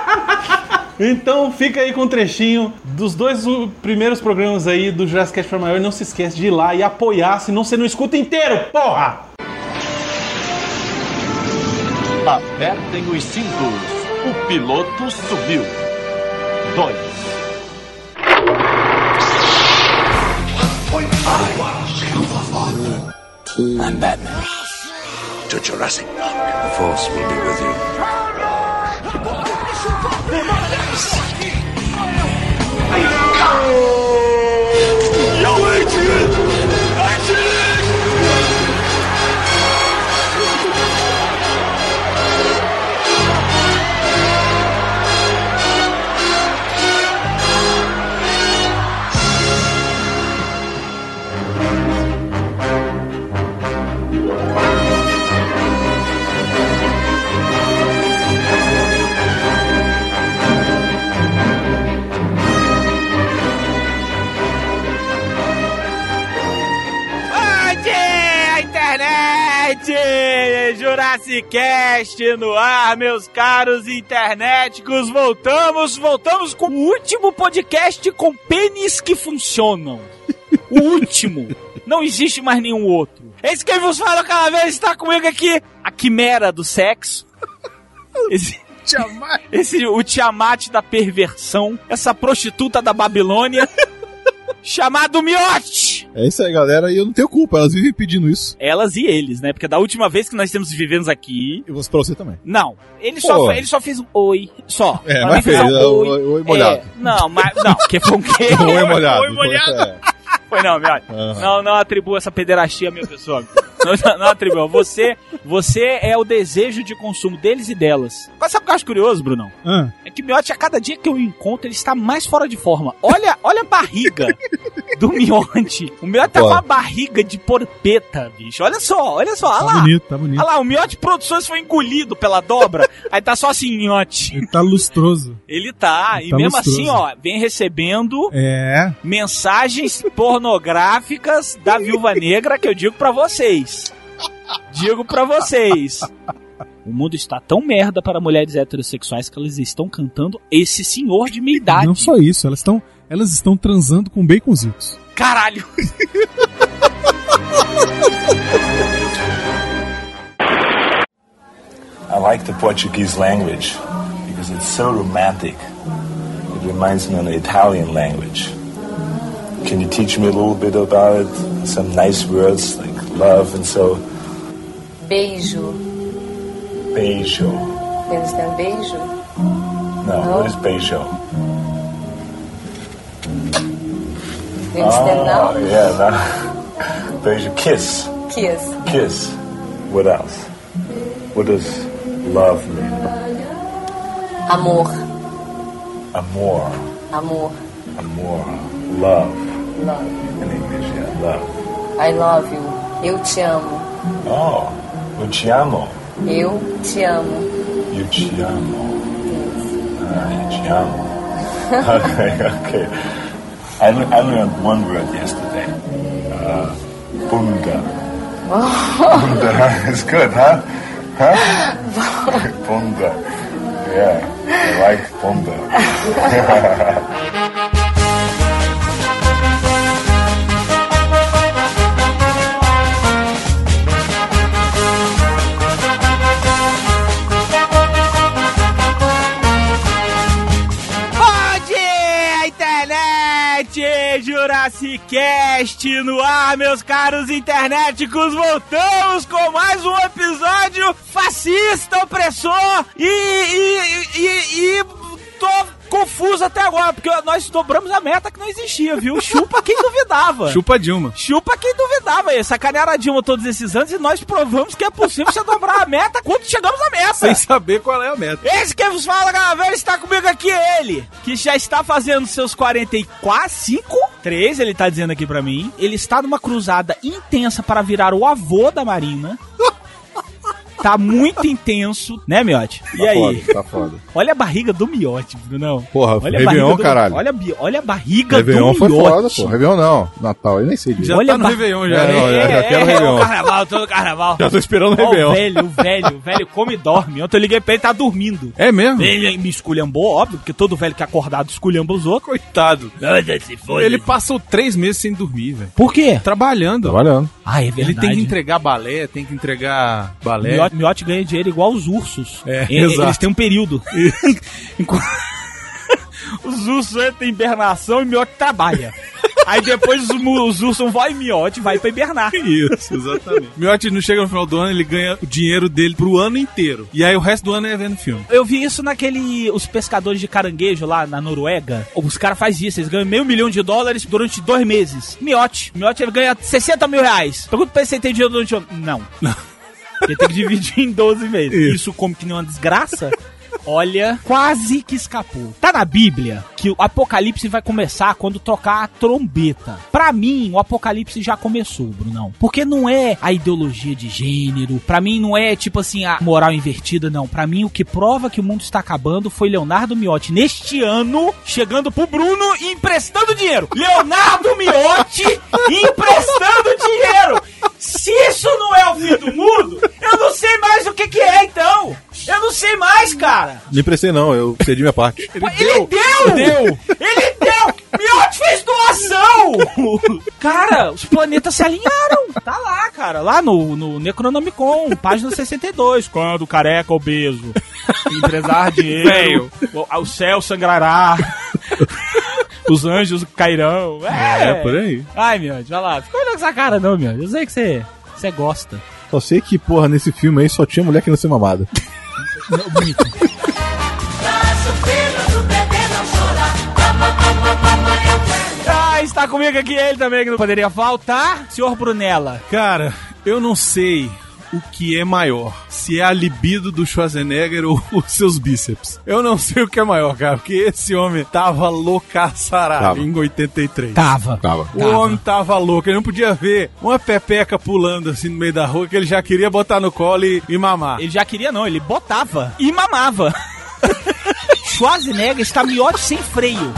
Então fica aí com um trechinho dos dois primeiros programas aí do Jurassic Cast para maior. Não se esquece de ir lá e apoiar, senão você não escuta inteiro, porra! Apertem os cintos. O piloto subiu. Dois. I'm Batman. To Jurassic Park. The Force will be with you. Onde Jurassic Cast no ar, meus caros internéticos. Voltamos, voltamos com o último podcast com pênis que funcionam. O último. Não existe mais nenhum outro. Esse que vos fala cada vez está comigo aqui. A quimera do sexo. Esse, Tiamat. esse o Tiamat da perversão. Essa prostituta da Babilônia. Chamado Miote. É isso aí, galera. E eu não tenho culpa, elas vivem pedindo isso. Elas e eles, né? Porque da última vez que nós temos vivemos aqui. E você pra você também. Não. Ele Pô. só, ele só fez um oi. Só. É, mas fez, é, oi- oi molhado. É, não, mas. Não, que foi um quê? Oi molhado. Oi molhado. Foi não, Miote. Aham. Não, não atribua essa pederastia à minha pessoa. Não, não, atribua. Você, você é o desejo de consumo deles e delas. Mas sabe o que eu acho curioso, Brunão? Ah, É que o Miotti, a cada dia que eu encontro, ele está mais fora de forma. Olha, olha a barriga do Miotti. O Miotti tá com uma barriga de porpeta, bicho. Olha só, olha só. Olha tá lá. bonito, tá bonito. Olha lá, o Miotti Produções foi engolido pela dobra. aí tá só assim, Miotti. Ele tá lustroso. Ele tá. E Tá mesmo lustroso. assim, ó, vem recebendo É. mensagens pornográficas da Viúva Negra que eu digo pra vocês. Digo pra vocês. O mundo está tão merda para mulheres heterossexuais que elas estão cantando esse senhor de meia idade. Não só isso, elas estão elas estão transando com baconzitos. Caralho! I like the Portuguese language because it's so romantic. It reminds me of the Italian language. Can you teach me a little bit about it? Some nice words like love and so. Beijo. Beijo. You understand um beijo? No, what is beijo? You understand oh, now? yeah, no. beijo. Kiss. Kiss. Kiss. What else? What does love mean? Amor. Amor. Amor. Amor. Love. Love. Yeah, love. I love you. Eu te amo. Oh, eu te amo. Eu te amo. Eu te amo. Ah, eu te amo. okay, okay. I, le- I learned one word yesterday. Uh, bunda. Bunda. It's good, huh? Huh? bunda. Yeah, I like bunda. Cast no ar, meus caros internéticos! Voltamos com mais um episódio fascista, opressor e. e. e. e tô confuso até agora, porque nós dobramos a meta que não existia, viu? Chupa quem duvidava. Chupa Dilma. Chupa quem duvidava aí. Sacanearam a Dilma todos esses anos e nós provamos que é possível você dobrar a meta quando chegamos à meta. Sem saber qual é a meta. Esse que vos fala, galera, está comigo aqui ele, que já está fazendo seus 44, 5, 3, ele tá dizendo aqui pra mim. Ele está numa cruzada intensa para virar o avô da Marina. Tá muito intenso, né, Miote? E Tá aí? foda, tá foda. Olha a barriga do Miote, Brunão. Porra, olha a Réveillon, barriga do- caralho. Olha, olha a barriga Réveillon do foi Miote. foda, pô. Réveillon não. Natal, eu nem sei disso. Já tá no Réveillon, já, É, né? não, já, já É, quero é, Réveillon. carnaval, todo carnaval. Já tô esperando o Ó, Réveillon. O velho, o velho, o velho come e dorme. Ontem eu liguei pra ele, tá dormindo. É mesmo? Ele me esculhambou, óbvio, porque todo velho que é acordado esculhamba os outros. Coitado. Ele passou três meses sem dormir, velho. Por quê? Trabalhando. Trabalhando. Ah, é Ele verdade. tem que entregar balé, tem que entregar balé. Miote, Miote ganha dinheiro igual os ursos. É, E- exato. Eles têm um período. Os ursos entram em hibernação e Miote trabalha. Aí depois os, os ursos vão e Miote vai pra hibernar. Isso, exatamente. Miotti não chega no final do ano, ele ganha o dinheiro dele pro ano inteiro. E aí o resto do ano é vendo filme. Eu vi isso naquele. Os pescadores de caranguejo lá na Noruega. Os caras fazem isso, eles ganham meio milhão de dólares durante dois meses. Miote. Miote ele ganha 60 mil reais. Pergunta pra ele se ele tem dinheiro durante o ano. Não. Ele tem que dividir em 12 meses. Isso come que nem uma desgraça. Olha, quase que escapou. Tá na Bíblia que o apocalipse vai começar quando tocar a trombeta. Pra mim, o apocalipse já começou, Brunão. Porque não é a ideologia de gênero, pra mim não é tipo assim a moral invertida, não. Pra mim o que prova que o mundo está acabando foi Leonardo Miotti neste ano chegando pro Bruno e emprestando dinheiro. Leonardo Miotti emprestando dinheiro. Se isso não é o fim do mundo, eu não sei mais o que que é então. Eu não sei mais, cara. Não emprestei não, eu cedi minha parte. Ele deu! Deu! Ele deu! Miotti fez doação! Cara, os planetas se alinharam. Tá lá, cara. Lá no, no Necronomicon, página 62. Quando o careca obeso empresar dinheiro, o, o céu sangrará. Os anjos cairão. É, É, por aí. Ai, meu, vai lá. Fica olhando com essa cara, não, meu. Eu sei que você, você gosta. Só sei que, porra, nesse filme aí só tinha mulher que não ser mamada. Ah, está comigo aqui ele também, que não poderia faltar. Senhor Brunella. Cara, eu não sei o que é maior. Se é a libido do Schwarzenegger ou os seus bíceps. Eu não sei o que é maior, cara, porque esse homem tava loucaçarado Tava. em 83. Tava. Tava. O homem tava louco, ele não podia ver uma pepeca pulando assim no meio da rua que ele já queria botar no colo e, e mamar. Ele já queria, não, ele botava e mamava. Schwarzenegger está miote sem freio.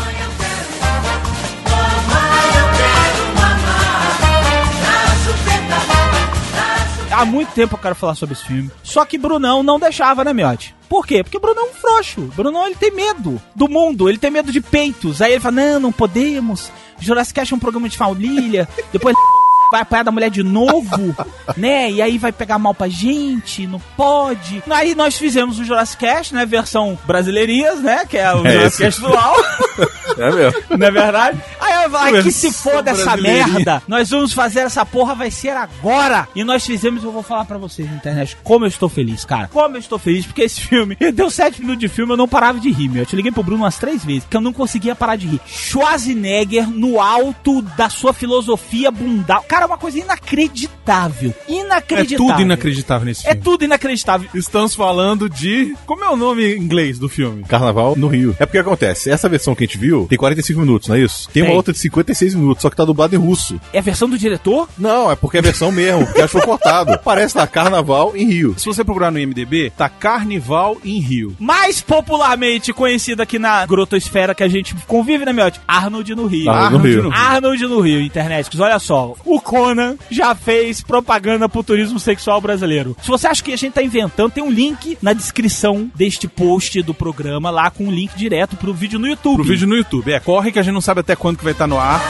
Há muito tempo eu quero falar sobre esse filme. Só que Brunão não deixava, né, Miote? Por quê? Porque Brunão é um frouxo. Brunão, ele tem medo do mundo, ele tem medo de peitos. Aí ele fala, não, não podemos. Jurassic Cast é um programa de família. Depois vai apanhar da mulher de novo, né? E aí vai pegar mal pra gente, não pode. Aí nós fizemos o Jurassic Cast, né? Versão brasileirias, né? Que é o É Jurassic. Cast dual. É mesmo. Não é verdade? Aí eu falo, que se foda essa merda. Nós vamos fazer essa porra, vai ser agora. E nós fizemos, eu vou falar pra vocês na internet, como eu estou feliz, cara. Como eu estou feliz, porque esse filme, deu sete minutos de filme, eu não parava de rir, meu. Eu te liguei pro Bruno umas três vezes, que eu não conseguia parar de rir. Schwarzenegger no alto da sua filosofia bundal. Cara, é uma coisa inacreditável. É Inacreditável. tudo inacreditável nesse É filme. tudo inacreditável. Estamos falando de. Como é o nome em inglês do filme? Carnaval no Rio. É porque acontece, essa versão que a gente viu tem 45 minutos, não é isso? Tem uma Tem. outra de 56 minutos, só que tá dublado em russo. É a versão do diretor? Não, é porque é a versão mesmo, porque achou cortado. Parece lá Carnaval em Rio. Se você procurar no IMDB, tá Carnival em Rio. mais popularmente conhecido aqui na grotosfera que a gente convive, né, Miotti? Arnold no Rio. Arnold no Rio. Arnold no Rio, internet. Olha só, o Conan já fez propaganda pro turismo sexual brasileiro. Se você acha que a gente tá inventando, tem um link na descrição deste post do programa lá com um link direto pro vídeo no YouTube. Vídeo no YouTube. É, corre que a gente não sabe até quando que vai estar no ar.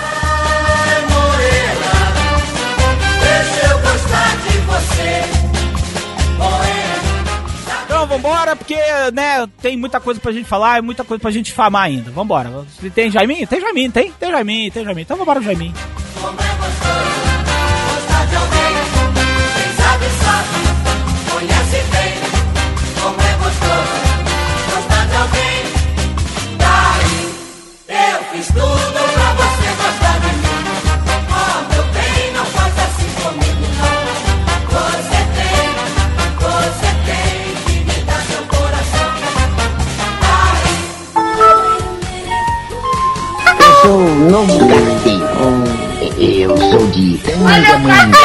Então vambora, porque, né, tem muita coisa pra gente falar e muita coisa pra gente famar ainda. Vambora. Tem Jaiminho? Tem Jaiminho, tem? Tem Jaiminho, tem Jaiminho. Então vambora, Jaiminho. gostar de alguém. Quem sabe, sabe, conhece bem como é gostoso sou o novo carteiro. Eu sou de Tangamanga.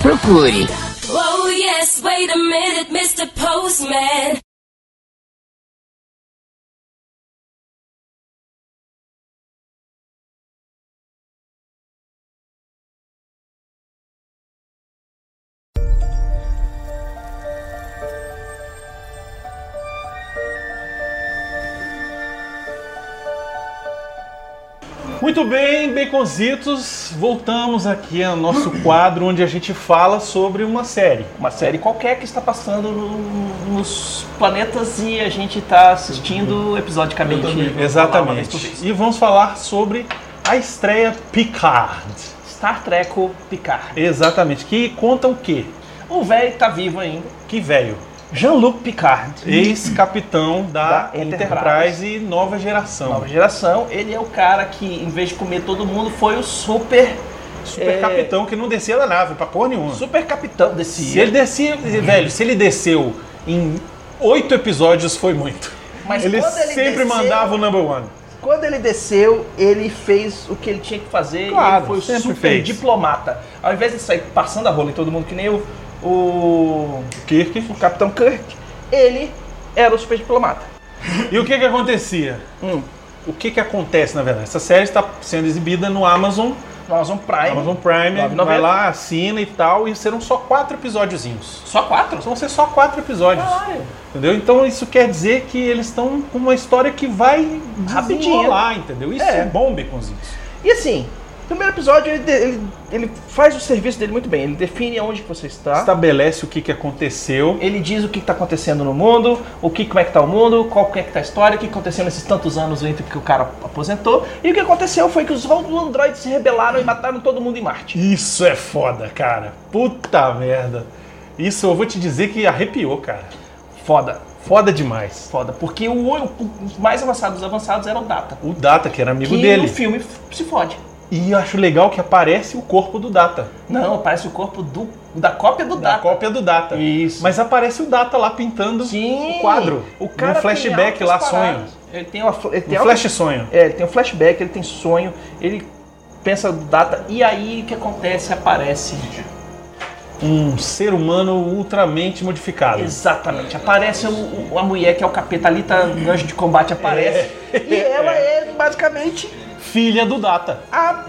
Procure. Oh yes, wait a minute, Mr. Postman. Muito bem, baconzitos, voltamos aqui ao nosso quadro onde a gente fala sobre uma série. Uma série qualquer que está passando no- nos planetas e a gente está assistindo episodicamente. Exatamente. E vamos falar sobre a estreia Picard. Star Trek Picard. Exatamente. Que conta o quê? O velho tá vivo ainda. Que velho? Jean-Luc Picard. Ex-capitão da, Da Enterprise. Enterprise. nova geração. Nova geração. Ele é o cara que, em vez de comer todo mundo, foi o super. Super é, capitão que não descia da nave pra porra nenhuma. Super capitão desse. Se ele descia, velho, se ele desceu em oito episódios foi muito. Mas ele ele sempre desceu- mandava o number one. Quando ele desceu, ele fez o que ele tinha que fazer Claro, e ele foi super fez. diplomata. Ao invés de sair passando a rola em todo mundo que nem o, o Kirk, o Capitão Kirk, ele era o super diplomata. E o que que acontecia? Hum. O que que acontece, na verdade? Essa série está sendo exibida no Amazon no Amazon Prime. Amazon Prime, 9,90. vai lá, assina e tal, e serão só quatro episódiozinhos. Só quatro? Vão ser só quatro episódios. Caralho. Entendeu? Então isso quer dizer que eles estão com uma história que vai Rapidinho. lá, entendeu? Isso É. é, bom, Baconzitos. E assim, o primeiro episódio, ele, ele, ele faz o serviço dele muito bem. Ele define aonde que você está. Estabelece o que, que aconteceu. Ele diz o que está acontecendo no mundo, o que, como é que tá o mundo, qual que é que tá a história, o que aconteceu nesses tantos anos entre que o cara aposentou. E o que aconteceu foi que os androides se rebelaram e mataram todo mundo em Marte. Isso é foda, cara. Puta merda. Isso eu vou te dizer que arrepiou, cara. Foda. Foda demais. Foda. Porque o, o- mais avançados dos avançados eram o Data. O Data, que era amigo que dele. no filme f- se fode. E eu acho legal que aparece o corpo do Data. Não, parece o corpo do, da cópia do Da Data. cópia do Data. Isso. Mas aparece o Data lá pintando Sim. o quadro. O cara no flashback lá, altas sonho. paradas. Ele tem uma ele tem Um altas- flash sonho. É, ele tem um flashback, ele tem sonho, ele pensa do data e aí o que acontece? Aparece. Um ser humano ultramente modificado. Exatamente. Aparece o- a mulher que é o capeta ali, tá, anjo de combate aparece. E ela é basicamente Filha do Data. a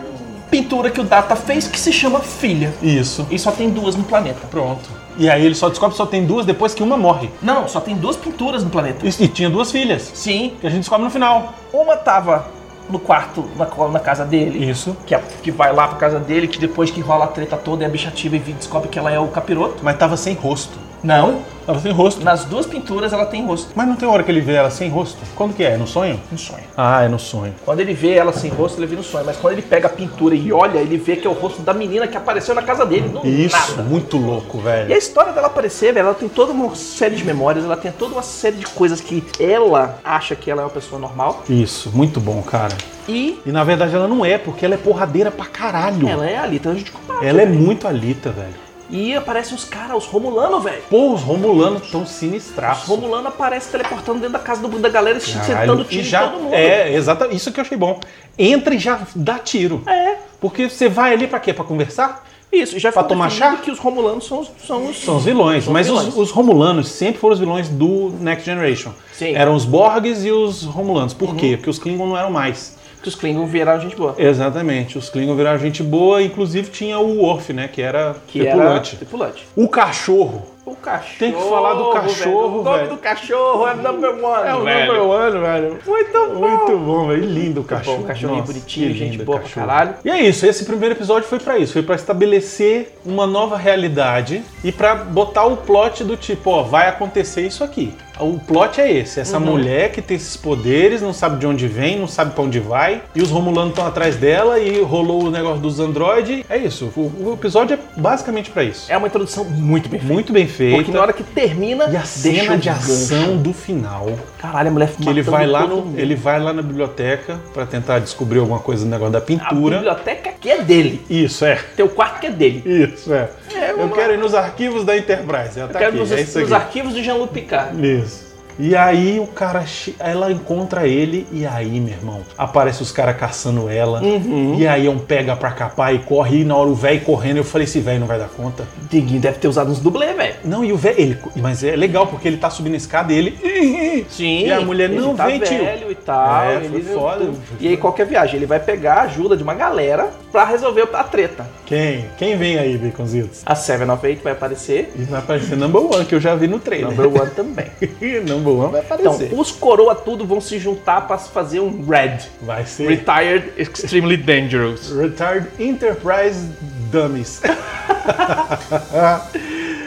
pintura que o Data fez que se chama Filha. Isso. E só tem duas no planeta. Pronto. E aí ele só descobre que só tem duas depois que uma morre. Não, só tem duas pinturas no planeta. E, e tinha duas filhas. Sim. Que a gente descobre no final. Uma tava no quarto, na, na casa dele. Isso. Que, é- que vai lá pra casa dele, que depois que rola a treta toda e a bicha ativa e descobre que ela é o capiroto. Mas tava sem rosto. Não. Tava sem rosto. Nas duas pinturas ela tem rosto. Mas não tem hora que ele vê ela sem rosto? Quando que é? No sonho? No sonho. Ah, é no sonho. Quando ele vê ela sem rosto, ele vê no sonho. Mas quando ele pega a pintura e olha, ele vê que é o rosto da menina que apareceu na casa dele. Isso, nada. muito louco, E a velho. história dela aparecer, velho, ela tem toda uma série de memórias, ela tem toda uma série de coisas que ela acha que ela é uma pessoa normal. Isso, muito bom, cara. E E na verdade ela não é, porque ela é porradeira pra caralho. ela é ali, então a gente combate. Ela é velho. muito alita, velho. E aparecem os caras, os Romulanos, velho. Pô, os Romulanos tão Os sinistraços. Romulanos aparecem teleportando dentro da casa do, da galera, sentando e tiro já, em todo mundo. É, exato. Isso que eu achei bom. Entra e já dá tiro. É. Porque você vai ali pra quê? Pra conversar? Isso, já Pra tomar chá? que os Romulanos são, os- são os... São os vilões. São mas vilões. Os, os Romulanos sempre foram os vilões do Next Generation. Sim. Uhum. Eram os Borgs e os Romulanos. Por quê? Porque os Klingon não eram mais. Que os Klingons viraram gente boa. Exatamente. Os Klingon viraram gente boa. Inclusive tinha o Worf, né? Que era Que tripulante. era tripulante. O cachorro. O cachorro. Tem que falar do cachorro, velho. O nome velho. do cachorro é number one. É o velho. number one, velho. Muito bom. Muito bom, velho. Lindo o cachorro. bom, cachorrinho Nossa, bonitinho, que gente boa pra cachorro. caralho. E é isso, esse primeiro episódio foi pra isso, foi pra estabelecer uma nova realidade e pra botar o plot do tipo, ó, vai acontecer isso aqui. O plot é esse, essa Uhum. mulher que tem esses poderes, não sabe de onde vem, não sabe pra onde vai, e os Romulanos estão atrás dela e rolou o negócio dos androides. É isso, o, o episódio é basicamente pra isso. É uma introdução muito bem feita. Muito bem feita. Porque na hora que termina, E a cena de ação do final. Caralho, a mulher Que ele vai lá, no, mundo. ele vai lá na biblioteca pra tentar descobrir alguma coisa no negócio da A pintura. biblioteca que é dele. Isso, é. Tem o quarto que é dele. Isso, é. É, Eu vamos quero ir nos arquivos da Enterprise. Já Eu tá quero aqui, nos, é nos arquivos de Jean-Luc Picard. Isso. E aí o cara, ela encontra ele e aí, meu irmão, aparece os caras caçando ela. Uhum. E aí é um pega pra capar e corre. E na hora o velho correndo, eu falei, esse velho não vai dar conta. Diguinho deve ter usado uns dublê, velho. Não, e o velho, ele, mas é legal porque ele tá subindo a escada e ele. Sim. E a mulher, não, tá vem, tio. velho e tal. É, ele- foi foda. E aí, qualquer viagem, ele vai pegar a ajuda de uma galera pra resolver a treta. Quem? Quem vem aí, Baconzitos? A Seven of Eight vai aparecer. E vai aparecer Number One, que eu já vi no trailer. Number One também. Number Vai Então, aparecer. os coroa tudo vão se juntar pra fazer um Red. vai ser Retired Extremely Dangerous. Retired Enterprise Dummies.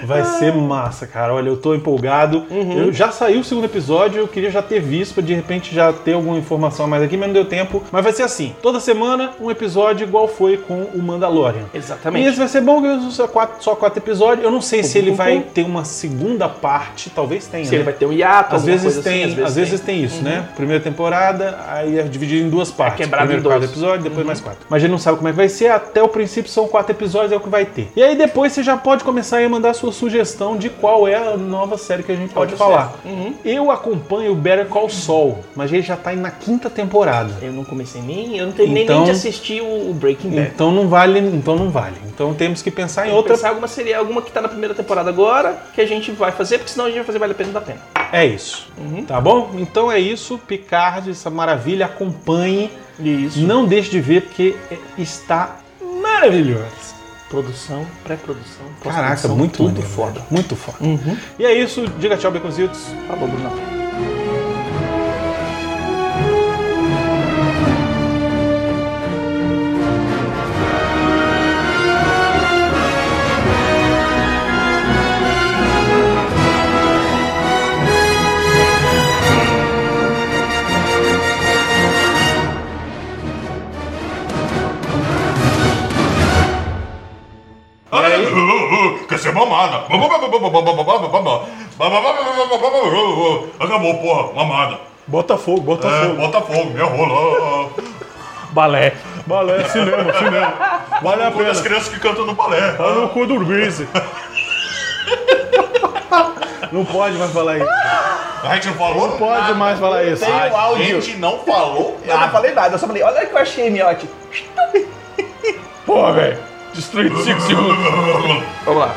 Vai ser massa, cara. Olha, eu tô empolgado. Eu já saiu o segundo episódio, eu queria já ter visto pra de repente já ter alguma informação a mais aqui, mas não deu tempo. Mas vai ser assim: toda semana um episódio igual foi com o Mandalorian. E Exatamente. esse vai ser bom, que só quatro, só quatro episódios. Eu não sei se ele pum, vai pum. ter uma segunda parte, talvez tenha. Se né? ele vai ter um hiato, Às vezes, coisa tem, assim, às vezes, tem. isso, né? Primeira temporada, aí é dividido em duas partes. quebrado Primeiro em dois. quatro episódios, depois mais quatro. Mas a gente não sabe como é que vai ser, até o princípio são quatro episódios, é o que vai ter. E aí depois você já pode começar a mandar sua sugestão de qual é a nova série que a gente pode, Pode falar. Uhum. Eu acompanho o Better Call Saul, mas ele já tá indo na quinta temporada. Eu não comecei nem. Eu não terminei Então- nem de assistir o Breaking Bad. Então não vale, então não vale. Então temos que pensar em Tem que outra. pensar alguma seria alguma que tá na primeira temporada agora, que a gente vai fazer, porque senão a gente vai fazer Vale a Pena da Pena. É isso. Tá bom? Então é isso. Picard, essa maravilha. Acompanhe. Isso. Não deixe de ver, porque está maravilhosa. Produção, pré-produção, Caraca, muito tudo maneiro, foda. Muito foda. E é isso, diga tchau, Beconzitos. Falou, Bruno. Mamada. Acabou, porra. Mamada. Bota fogo, bota É, fogo. bota fogo, minha rola. Balé. Balé, cinema, cinema. Vale a pena. crianças que cantam no balé. Tá no cu do Grease. Não pode mais falar isso. A gente não falou? Não pode mais falar isso. Tem o A áudio. gente não falou. Eu não falei nada, eu só falei, olha o que eu achei, miote. Porra, velho. Destruído 5 segundos. Vamos lá.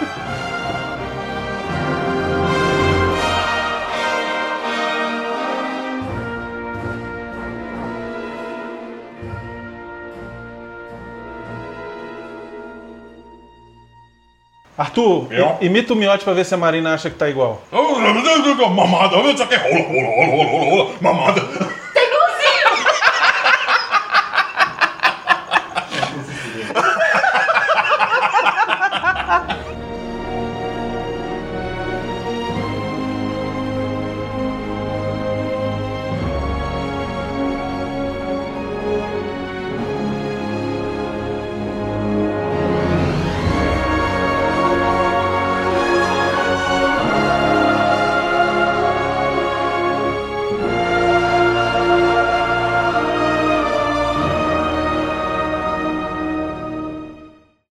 Arthur, Eu? imita o miote pra ver se a Marina acha que tá igual. Mamada. Só que rola, rola, rola, rola, rola, rola. Mamada.